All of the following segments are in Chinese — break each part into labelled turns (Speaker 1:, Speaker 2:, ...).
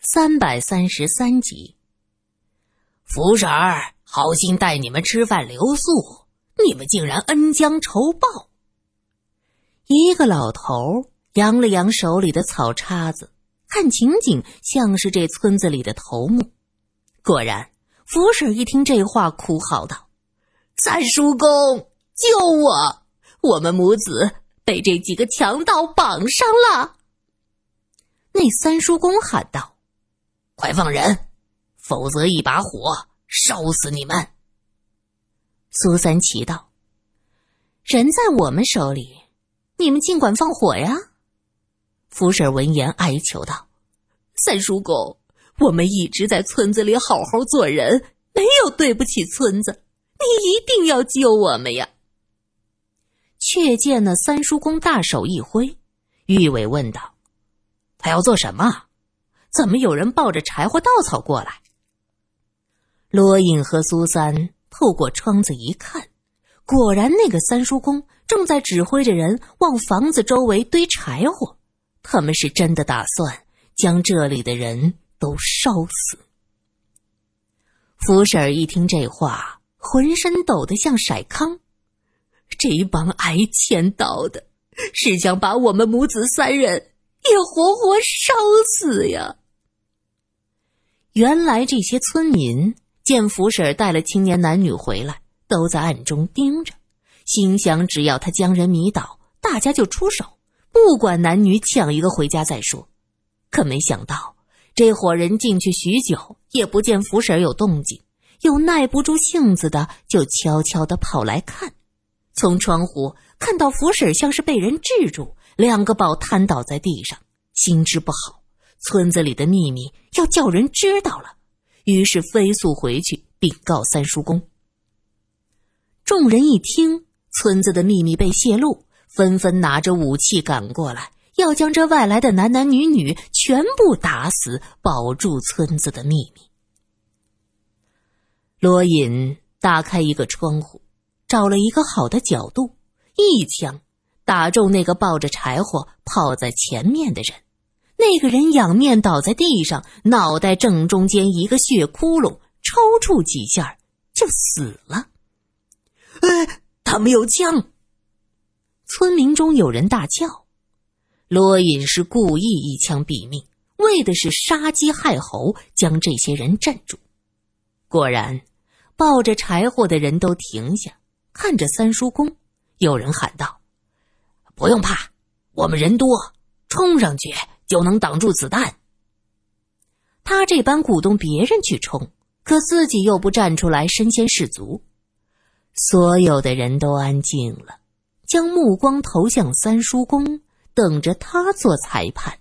Speaker 1: 三百三十三集，福婶儿好心带你们吃饭留宿，你们竟然恩将仇报。一个老头扬了扬手里的草叉子，看情景像是这村子里的头目。果然，福婶一听这话，哭嚎道：“三叔公，救我！我们母子被这几个强盗绑上了。”那三叔公喊道。快放人，否则一把火烧死你们！苏三奇道：“人在我们手里，你们尽管放火呀！”福婶闻言哀求道：“三叔公，我们一直在村子里好好做人，没有对不起村子，你一定要救我们呀！”却见那三叔公大手一挥，玉伟问道：“他要做什么？”怎么有人抱着柴火、稻草过来？罗隐和苏三透过窗子一看，果然那个三叔公正在指挥着人往房子周围堆柴火。他们是真的打算将这里的人都烧死。福婶儿一听这话，浑身抖得像筛糠。这一帮挨千刀的，是想把我们母子三人。也活活烧死呀！原来这些村民见福婶带了青年男女回来，都在暗中盯着，心想只要他将人迷倒，大家就出手，不管男女，抢一个回家再说。可没想到，这伙人进去许久，也不见福婶有动静，又耐不住性子的，就悄悄的跑来看，从窗户看到福婶像是被人制住。两个宝瘫倒在地上，心知不好，村子里的秘密要叫人知道了，于是飞速回去禀告三叔公。众人一听村子的秘密被泄露，纷纷拿着武器赶过来，要将这外来的男男女女全部打死，保住村子的秘密。罗隐打开一个窗户，找了一个好的角度，一枪。打中那个抱着柴火跑在前面的人，那个人仰面倒在地上，脑袋正中间一个血窟窿，抽搐几下就死了。哎，他们有枪！村民中有人大叫：“罗隐是故意一枪毙命，为的是杀鸡害猴，将这些人镇住。”果然，抱着柴火的人都停下，看着三叔公。有人喊道。不用怕，我们人多，冲上去就能挡住子弹。他这般鼓动别人去冲，可自己又不站出来身先士卒。所有的人都安静了，将目光投向三叔公，等着他做裁判。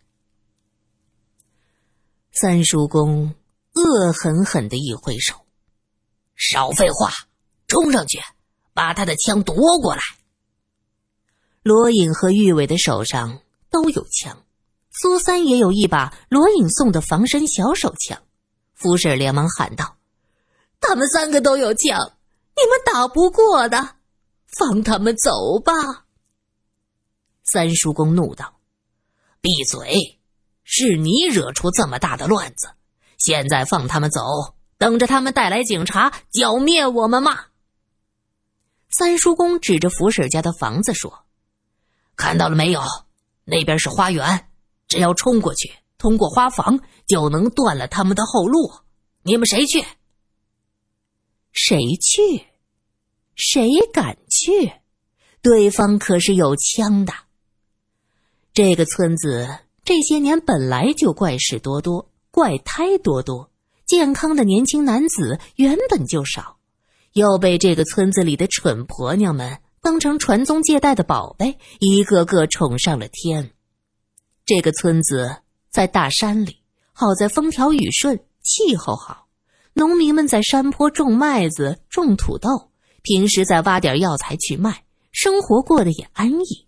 Speaker 1: 三叔公恶狠狠的一挥手：“少废话，冲上去，把他的枪夺过来。”罗隐和玉伟的手上都有枪，苏三也有一把罗隐送的防身小手枪。福婶连忙喊道：“他们三个都有枪，你们打不过的，放他们走吧。”三叔公怒道：“闭嘴！是你惹出这么大的乱子，现在放他们走，等着他们带来警察剿灭我们吗？”三叔公指着福婶家的房子说。看到了没有？那边是花园，只要冲过去，通过花房就能断了他们的后路。你们谁去？谁去？谁敢去？对方可是有枪的。这个村子这些年本来就怪事多多，怪胎多多，健康的年轻男子原本就少，又被这个村子里的蠢婆娘们。当成传宗接代的宝贝，一个个宠上了天。这个村子在大山里，好在风调雨顺，气候好。农民们在山坡种麦子、种土豆，平时再挖点药材去卖，生活过得也安逸。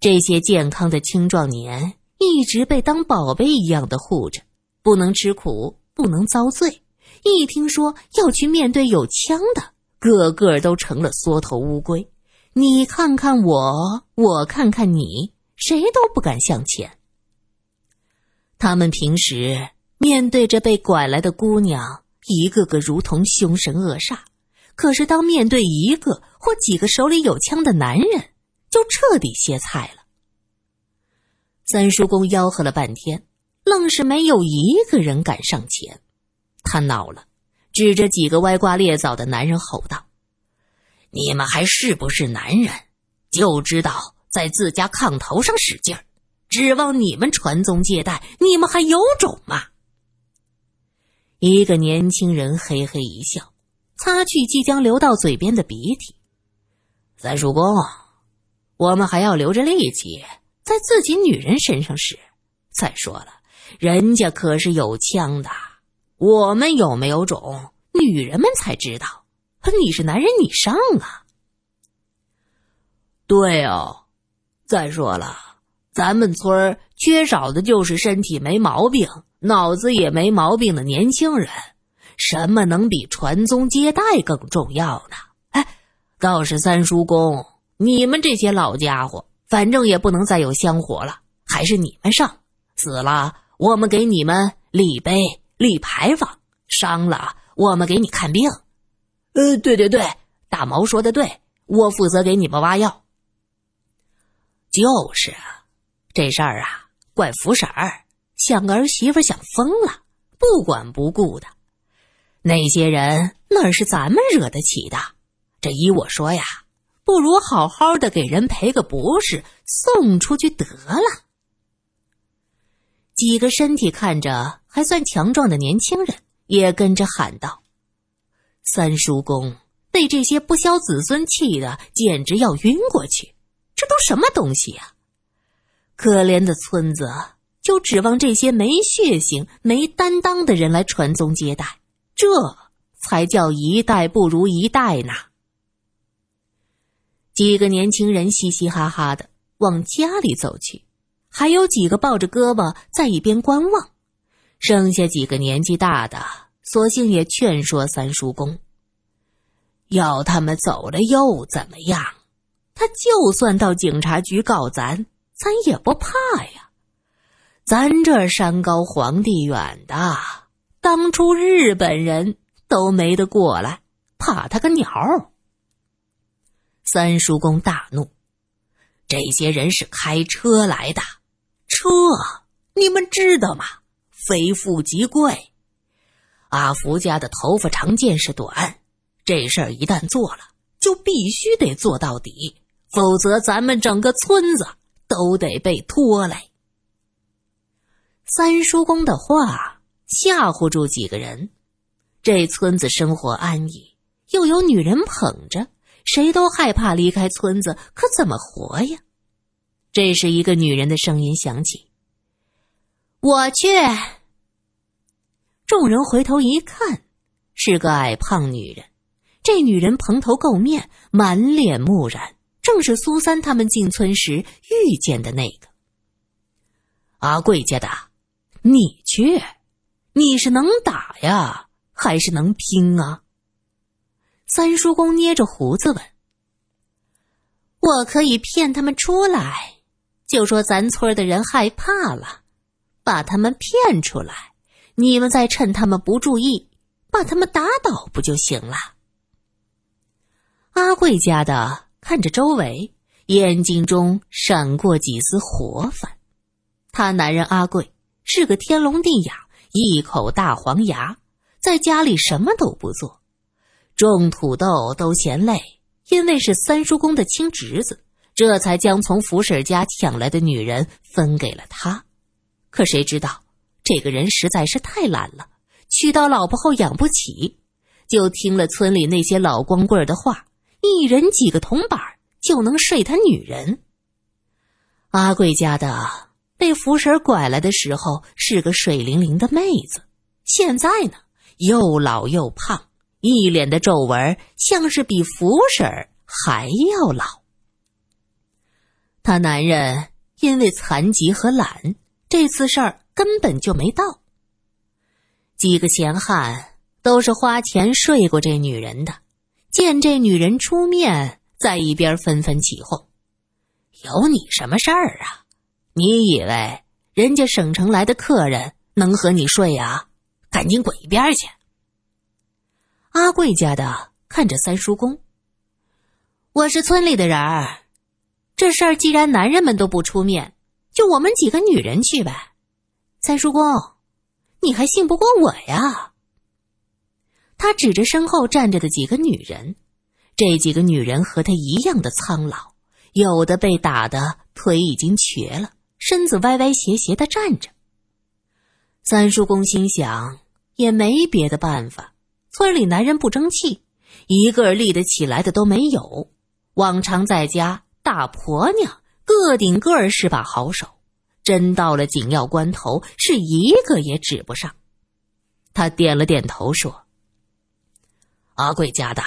Speaker 1: 这些健康的青壮年一直被当宝贝一样的护着，不能吃苦，不能遭罪。一听说要去面对有枪的，个个都成了缩头乌龟，你看看我，我看看你，谁都不敢向前。他们平时面对着被拐来的姑娘，一个个如同凶神恶煞；可是当面对一个或几个手里有枪的男人，就彻底歇菜了。三叔公吆喝了半天，愣是没有一个人敢上前。他恼了，指着几个歪瓜裂枣的男人吼道：“你们还是不是男人？就知道在自家炕头上使劲儿，指望你们传宗接代？你们还有种吗？”一个年轻人嘿嘿一笑，擦去即将流到嘴边的鼻涕。三叔公，我们还要留着力气。在自己女人身上使。再说了，人家可是有枪的，我们有没有种，女人们才知道。你是男人，你上啊！对哦，再说了，咱们村缺少的就是身体没毛病、脑子也没毛病的年轻人。什么能比传宗接代更重要呢？哎，倒是三叔公，你们这些老家伙。反正也不能再有香火了，还是你们上。死了，我们给你们立碑立牌坊；伤了，我们给你看病。呃，对对对，大毛说的对，我负责给你们挖药。就是啊，这事儿啊，怪福婶儿想个儿媳妇想疯了，不管不顾的。那些人哪是咱们惹得起的？这依我说呀。不如好好的给人赔个不是，送出去得了。几个身体看着还算强壮的年轻人也跟着喊道：“三叔公被这些不孝子孙气的简直要晕过去！这都什么东西呀？可怜的村子就指望这些没血性、没担当的人来传宗接代，这才叫一代不如一代呢！”几个年轻人嘻嘻哈哈的往家里走去，还有几个抱着胳膊在一边观望。剩下几个年纪大的，索性也劝说三叔公：“要他们走了又怎么样？他就算到警察局告咱，咱也不怕呀。咱这山高皇帝远的，当初日本人都没得过来，怕他个鸟！”三叔公大怒：“这些人是开车来的，车你们知道吗？非富即贵。阿福家的头发长见识短，这事儿一旦做了，就必须得做到底，否则咱们整个村子都得被拖累。”三叔公的话吓唬住几个人，这村子生活安逸，又有女人捧着。谁都害怕离开村子，可怎么活呀？这时，一个女人的声音响起：“我去。”众人回头一看，是个矮胖女人。这女人蓬头垢面，满脸木然，正是苏三他们进村时遇见的那个阿贵家的。你去，你是能打呀，还是能拼啊？三叔公捏着胡子问：“我可以骗他们出来，就说咱村的人害怕了，把他们骗出来，你们再趁他们不注意，把他们打倒不就行了？”阿贵家的看着周围，眼睛中闪过几丝活泛。他男人阿贵是个天聋地哑，一口大黄牙，在家里什么都不做。种土豆都嫌累，因为是三叔公的亲侄子，这才将从福婶家抢来的女人分给了他。可谁知道，这个人实在是太懒了，娶到老婆后养不起，就听了村里那些老光棍的话，一人几个铜板就能睡他女人。阿贵家的被福婶拐来的时候是个水灵灵的妹子，现在呢，又老又胖。一脸的皱纹，像是比福婶还要老。他男人因为残疾和懒，这次事儿根本就没到。几个闲汉都是花钱睡过这女人的，见这女人出面，在一边纷纷起哄：“有你什么事儿啊？你以为人家省城来的客人能和你睡呀？赶紧滚一边去！”阿贵家的看着三叔公：“我是村里的人儿，这事儿既然男人们都不出面，就我们几个女人去呗。”三叔公，你还信不过我呀？他指着身后站着的几个女人，这几个女人和他一样的苍老，有的被打的腿已经瘸了，身子歪歪斜斜的站着。三叔公心想，也没别的办法。村里男人不争气，一个立得起来的都没有。往常在家，大婆娘个顶个是把好手，真到了紧要关头，是一个也指不上。他点了点头说：“阿贵家的，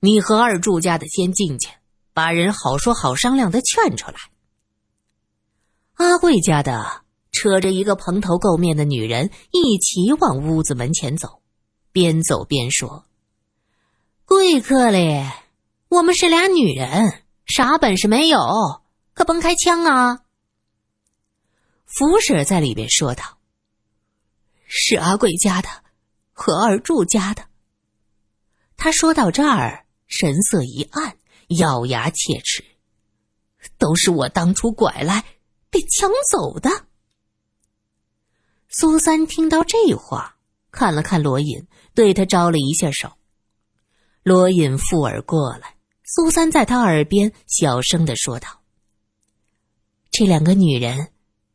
Speaker 1: 你和二柱家的先进去，把人好说好商量的劝出来。”阿贵家的扯着一个蓬头垢面的女人一起往屋子门前走。边走边说：“贵客嘞，我们是俩女人，啥本事没有，可甭开枪啊！”福婶在里边说道：“是阿贵家的和二柱家的。”他说到这儿，神色一暗，咬牙切齿：“都是我当初拐来被抢走的。”苏三听到这话，看了看罗隐。对他招了一下手，罗隐附耳过来，苏三在他耳边小声的说道：“这两个女人，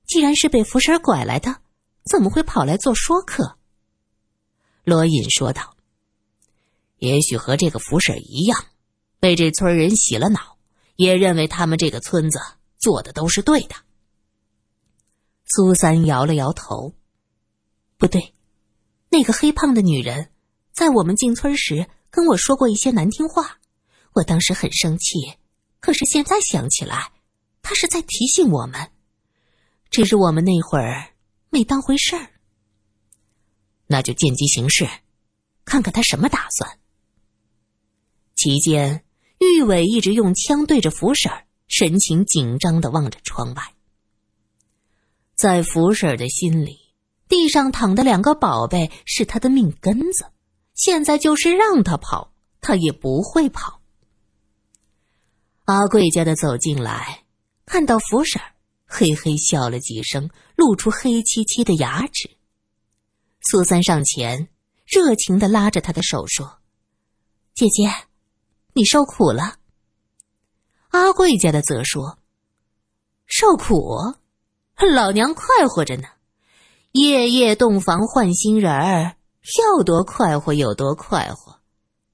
Speaker 1: 既然是被福婶拐来的，怎么会跑来做说客？”罗隐说道：“也许和这个福婶一样，被这村人洗了脑，也认为他们这个村子做的都是对的。”苏三摇了摇头：“不对。”那个黑胖的女人，在我们进村时跟我说过一些难听话，我当时很生气。可是现在想起来，她是在提醒我们，只是我们那会儿没当回事儿。那就见机行事，看看他什么打算。期间，玉伟一直用枪对着福婶神情紧张的望着窗外。在福婶的心里。地上躺的两个宝贝是他的命根子，现在就是让他跑，他也不会跑。阿贵家的走进来，看到福婶嘿嘿笑了几声，露出黑漆漆的牙齿。苏三上前，热情的拉着他的手说：“姐姐，你受苦了。”阿贵家的则说：“受苦，老娘快活着呢。”夜夜洞房换新人儿，要多快活有多快活，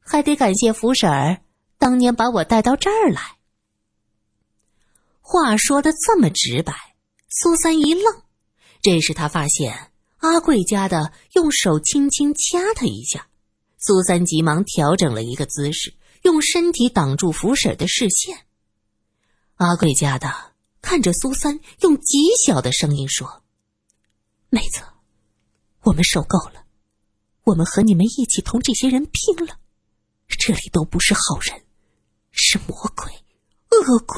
Speaker 1: 还得感谢福婶儿当年把我带到这儿来。话说的这么直白，苏三一愣，这时他发现阿贵家的用手轻轻掐他一下，苏三急忙调整了一个姿势，用身体挡住福婶的视线。阿贵家的看着苏三，用极小的声音说。妹子，我们受够了，我们和你们一起同这些人拼了。这里都不是好人，是魔鬼、恶鬼。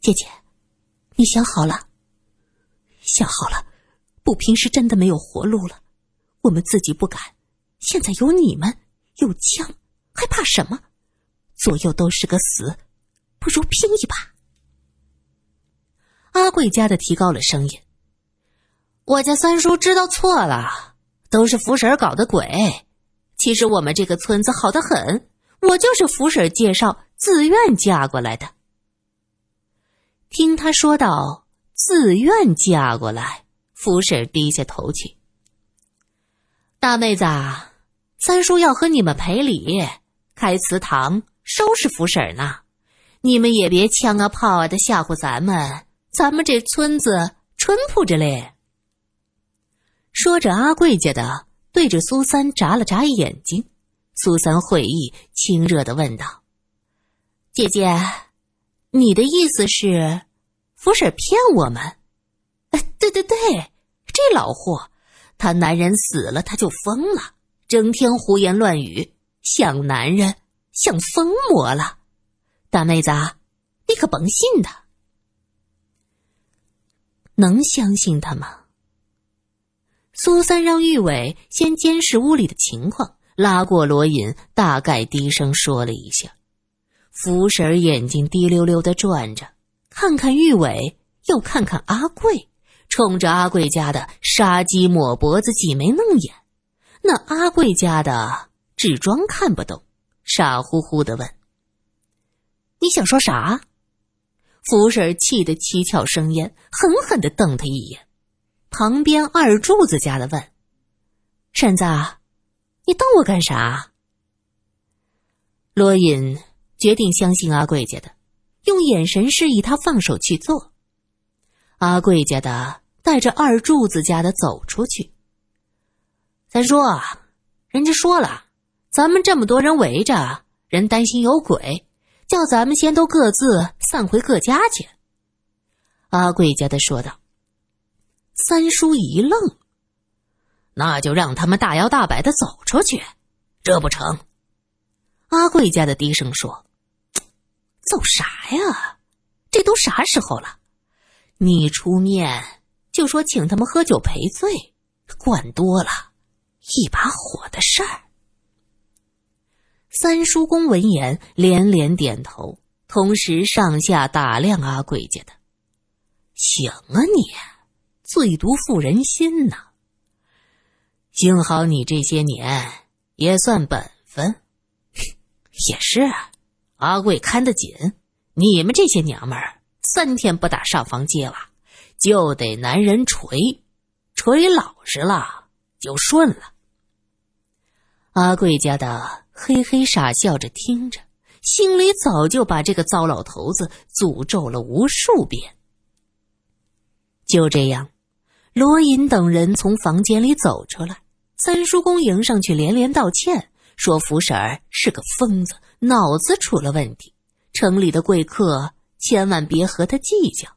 Speaker 1: 姐姐，你想好了？想好了，不拼是真的没有活路了。我们自己不敢，现在有你们，有枪，还怕什么？左右都是个死，不如拼一把。阿贵家的提高了声音。我家三叔知道错了，都是福婶搞的鬼。其实我们这个村子好的很，我就是福婶介绍自愿嫁过来的。听他说到自愿嫁过来，福婶低下头去。大妹子，三叔要和你们赔礼，开祠堂收拾福婶呢。你们也别枪啊炮啊的吓唬咱们，咱们这村子淳朴着嘞。说着，阿贵家的对着苏三眨了眨眼睛。苏三会意，亲热的问道：“姐姐，你的意思是，福婶骗我们？”“哎对对对，这老货，他男人死了他就疯了，整天胡言乱语，像男人像疯魔了。大妹子，你可甭信他，能相信他吗？”苏三让玉伟先监视屋里的情况，拉过罗隐，大概低声说了一下。福婶眼睛滴溜溜的转着，看看玉伟，又看看阿贵，冲着阿贵家的杀鸡抹脖子、挤眉弄眼。那阿贵家的只装看不懂，傻乎乎的问：“你想说啥？”福婶气得七窍生烟，狠狠的瞪他一眼。旁边二柱子家的问：“婶子，你瞪我干啥？”罗隐。决定相信阿贵家的，用眼神示意他放手去做。阿贵家的带着二柱子家的走出去。三叔，人家说了，咱们这么多人围着，人担心有鬼，叫咱们先都各自散回各家去。阿贵家的说道。三叔一愣，那就让他们大摇大摆的走出去，这不成？阿贵家的低声说。走啥呀？这都啥时候了？你出面就说请他们喝酒赔罪，管多了，一把火的事儿。三叔公闻言连连点头，同时上下打量阿贵家的。行啊，你最毒妇人心呐！幸好你这些年也算本分，也是啊。阿贵看得紧，你们这些娘们儿三天不打上房揭瓦，就得男人锤，锤老实了就顺了。阿贵家的嘿嘿傻笑着听着，心里早就把这个糟老头子诅咒了无数遍。就这样，罗隐等人从房间里走出来，三叔公迎上去连连道歉，说福婶儿是个疯子。脑子出了问题，城里的贵客千万别和他计较。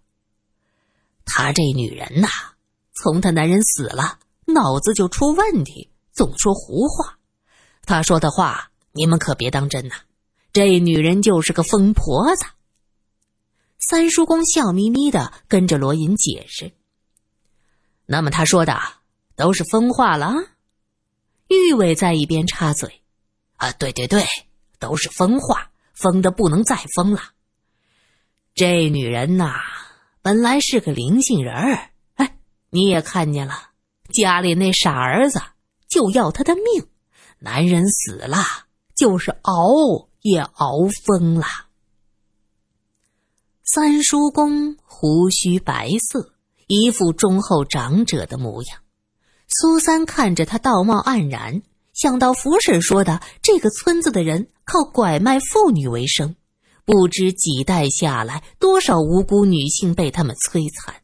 Speaker 1: 他这女人呐，从他男人死了，脑子就出问题，总说胡话。他说的话你们可别当真呐，这女人就是个疯婆子。三叔公笑眯眯的跟着罗隐解释。那么他说的都是疯话了？玉伟在一边插嘴：“啊，对对对。”都是疯话，疯的不能再疯了。这女人呐，本来是个灵性人儿，哎，你也看见了，家里那傻儿子就要她的命，男人死了就是熬也熬疯了。三叔公胡须白色，一副忠厚长者的模样。苏三看着他，道貌岸然。想到福婶说的，这个村子的人靠拐卖妇女为生，不知几代下来多少无辜女性被他们摧残。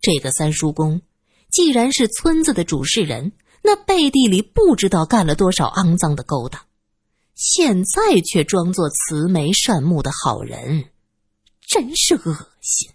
Speaker 1: 这个三叔公既然是村子的主事人，那背地里不知道干了多少肮脏的勾当，现在却装作慈眉善目的好人，真是恶心。